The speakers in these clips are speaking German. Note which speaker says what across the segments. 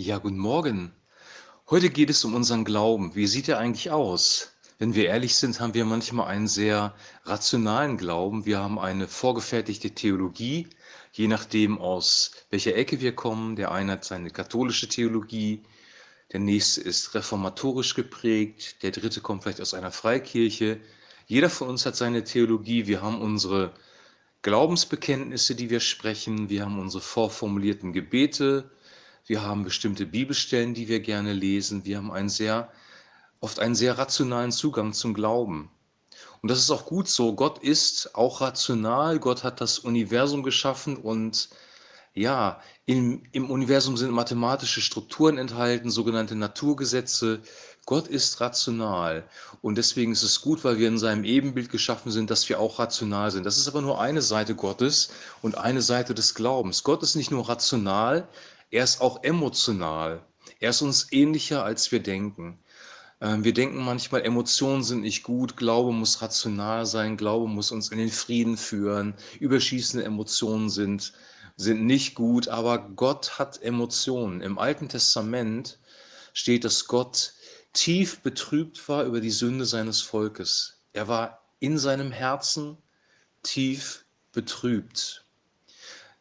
Speaker 1: Ja, guten Morgen. Heute geht es um unseren Glauben. Wie sieht er eigentlich aus? Wenn wir ehrlich sind, haben wir manchmal einen sehr rationalen Glauben. Wir haben eine vorgefertigte Theologie, je nachdem aus welcher Ecke wir kommen. Der eine hat seine katholische Theologie, der nächste ist reformatorisch geprägt, der dritte kommt vielleicht aus einer Freikirche. Jeder von uns hat seine Theologie. Wir haben unsere Glaubensbekenntnisse, die wir sprechen. Wir haben unsere vorformulierten Gebete wir haben bestimmte Bibelstellen, die wir gerne lesen. Wir haben einen sehr, oft einen sehr rationalen Zugang zum Glauben. Und das ist auch gut so. Gott ist auch rational. Gott hat das Universum geschaffen und ja, im, im Universum sind mathematische Strukturen enthalten, sogenannte Naturgesetze. Gott ist rational und deswegen ist es gut, weil wir in seinem Ebenbild geschaffen sind, dass wir auch rational sind. Das ist aber nur eine Seite Gottes und eine Seite des Glaubens. Gott ist nicht nur rational, er ist auch emotional. Er ist uns ähnlicher, als wir denken. Ähm, wir denken manchmal, Emotionen sind nicht gut, Glaube muss rational sein, Glaube muss uns in den Frieden führen, überschießende Emotionen sind, sind nicht gut, aber Gott hat Emotionen. Im Alten Testament steht, dass Gott tief betrübt war über die Sünde seines Volkes. Er war in seinem Herzen tief betrübt.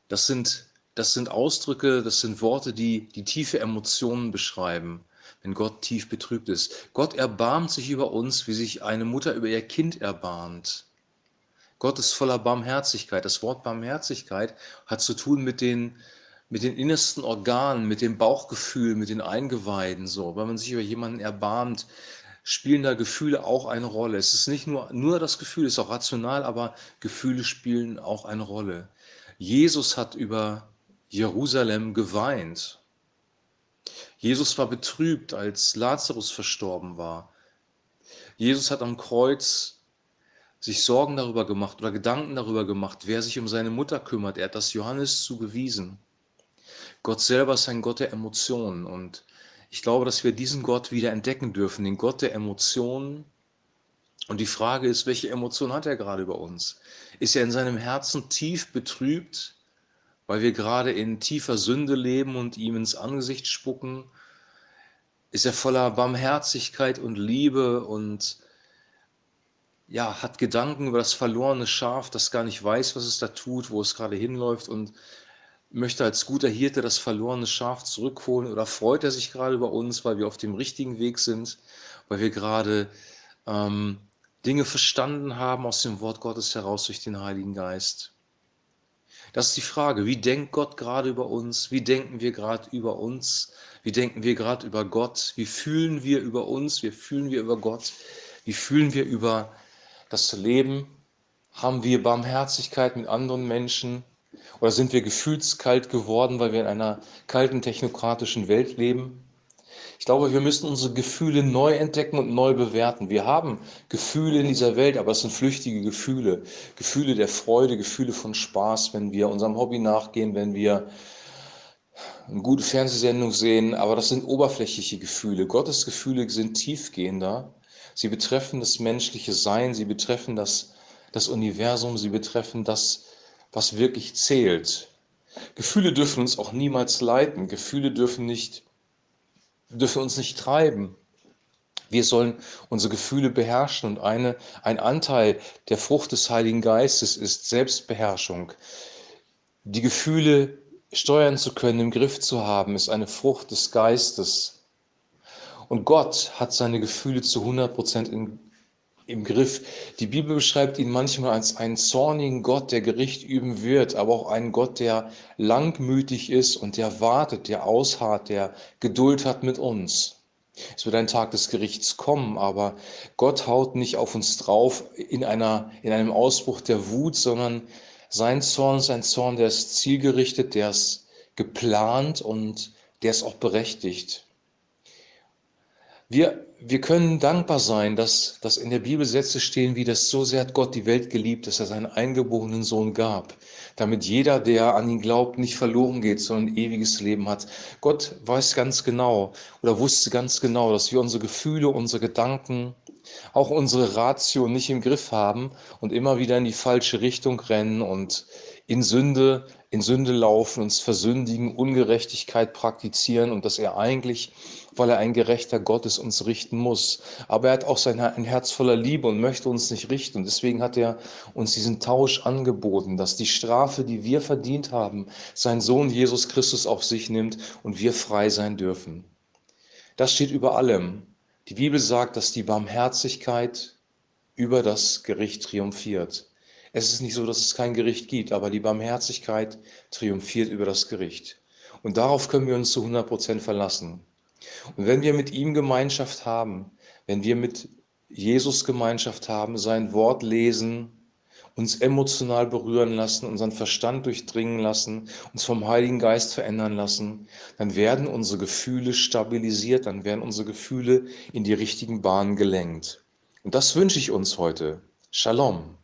Speaker 1: Das sind das sind Ausdrücke, das sind Worte, die die tiefe Emotionen beschreiben, wenn Gott tief betrübt ist. Gott erbarmt sich über uns, wie sich eine Mutter über ihr Kind erbarmt. Gott ist voller Barmherzigkeit. Das Wort Barmherzigkeit hat zu tun mit den, mit den innersten Organen, mit dem Bauchgefühl, mit den Eingeweiden. So, wenn man sich über jemanden erbarmt, spielen da Gefühle auch eine Rolle. Es ist nicht nur, nur das Gefühl, es ist auch rational, aber Gefühle spielen auch eine Rolle. Jesus hat über Jerusalem geweint. Jesus war betrübt, als Lazarus verstorben war. Jesus hat am Kreuz sich Sorgen darüber gemacht oder Gedanken darüber gemacht, wer sich um seine Mutter kümmert. Er hat das Johannes zugewiesen. Gott selber ist ein Gott der Emotionen und ich glaube, dass wir diesen Gott wieder entdecken dürfen, den Gott der Emotionen. Und die Frage ist, welche Emotion hat er gerade über uns? Ist er in seinem Herzen tief betrübt? Weil wir gerade in tiefer Sünde leben und ihm ins Angesicht spucken, ist er voller Barmherzigkeit und Liebe und ja, hat Gedanken über das verlorene Schaf, das gar nicht weiß, was es da tut, wo es gerade hinläuft und möchte als guter Hirte das verlorene Schaf zurückholen oder freut er sich gerade über uns, weil wir auf dem richtigen Weg sind, weil wir gerade ähm, Dinge verstanden haben aus dem Wort Gottes heraus durch den Heiligen Geist. Das ist die Frage, wie denkt Gott gerade über uns? Wie denken wir gerade über uns? Wie denken wir gerade über Gott? Wie fühlen wir über uns? Wie fühlen wir über Gott? Wie fühlen wir über das Leben? Haben wir Barmherzigkeit mit anderen Menschen? Oder sind wir gefühlskalt geworden, weil wir in einer kalten technokratischen Welt leben? Ich glaube, wir müssen unsere Gefühle neu entdecken und neu bewerten. Wir haben Gefühle in dieser Welt, aber es sind flüchtige Gefühle. Gefühle der Freude, Gefühle von Spaß, wenn wir unserem Hobby nachgehen, wenn wir eine gute Fernsehsendung sehen, aber das sind oberflächliche Gefühle. Gottes Gefühle sind tiefgehender. Sie betreffen das menschliche Sein, sie betreffen das, das Universum, sie betreffen das, was wirklich zählt. Gefühle dürfen uns auch niemals leiten. Gefühle dürfen nicht dürfen uns nicht treiben. Wir sollen unsere Gefühle beherrschen und eine, ein Anteil der Frucht des Heiligen Geistes ist Selbstbeherrschung. Die Gefühle steuern zu können, im Griff zu haben, ist eine Frucht des Geistes. Und Gott hat seine Gefühle zu 100 Prozent in im Griff. Die Bibel beschreibt ihn manchmal als einen zornigen Gott, der Gericht üben wird, aber auch einen Gott, der langmütig ist und der wartet, der ausharrt, der Geduld hat mit uns. Es wird ein Tag des Gerichts kommen, aber Gott haut nicht auf uns drauf in, einer, in einem Ausbruch der Wut, sondern sein Zorn ist ein Zorn, der ist zielgerichtet, der ist geplant und der ist auch berechtigt. Wir, wir können dankbar sein, dass, dass in der Bibel Sätze stehen, wie das so sehr hat Gott die Welt geliebt, dass er seinen eingeborenen Sohn gab, damit jeder, der an ihn glaubt, nicht verloren geht, sondern ein ewiges Leben hat. Gott weiß ganz genau oder wusste ganz genau, dass wir unsere Gefühle, unsere Gedanken, auch unsere Ratio nicht im Griff haben und immer wieder in die falsche Richtung rennen und in Sünde, in Sünde laufen, uns versündigen, Ungerechtigkeit praktizieren und dass er eigentlich, weil er ein gerechter Gott ist, uns richten muss. Aber er hat auch sein ein Herz voller Liebe und möchte uns nicht richten. Und deswegen hat er uns diesen Tausch angeboten, dass die Strafe, die wir verdient haben, sein Sohn Jesus Christus auf sich nimmt und wir frei sein dürfen. Das steht über allem. Die Bibel sagt, dass die Barmherzigkeit über das Gericht triumphiert. Es ist nicht so, dass es kein Gericht gibt, aber die Barmherzigkeit triumphiert über das Gericht. Und darauf können wir uns zu 100 Prozent verlassen. Und wenn wir mit ihm Gemeinschaft haben, wenn wir mit Jesus Gemeinschaft haben, sein Wort lesen, uns emotional berühren lassen, unseren Verstand durchdringen lassen, uns vom Heiligen Geist verändern lassen, dann werden unsere Gefühle stabilisiert, dann werden unsere Gefühle in die richtigen Bahnen gelenkt. Und das wünsche ich uns heute. Shalom.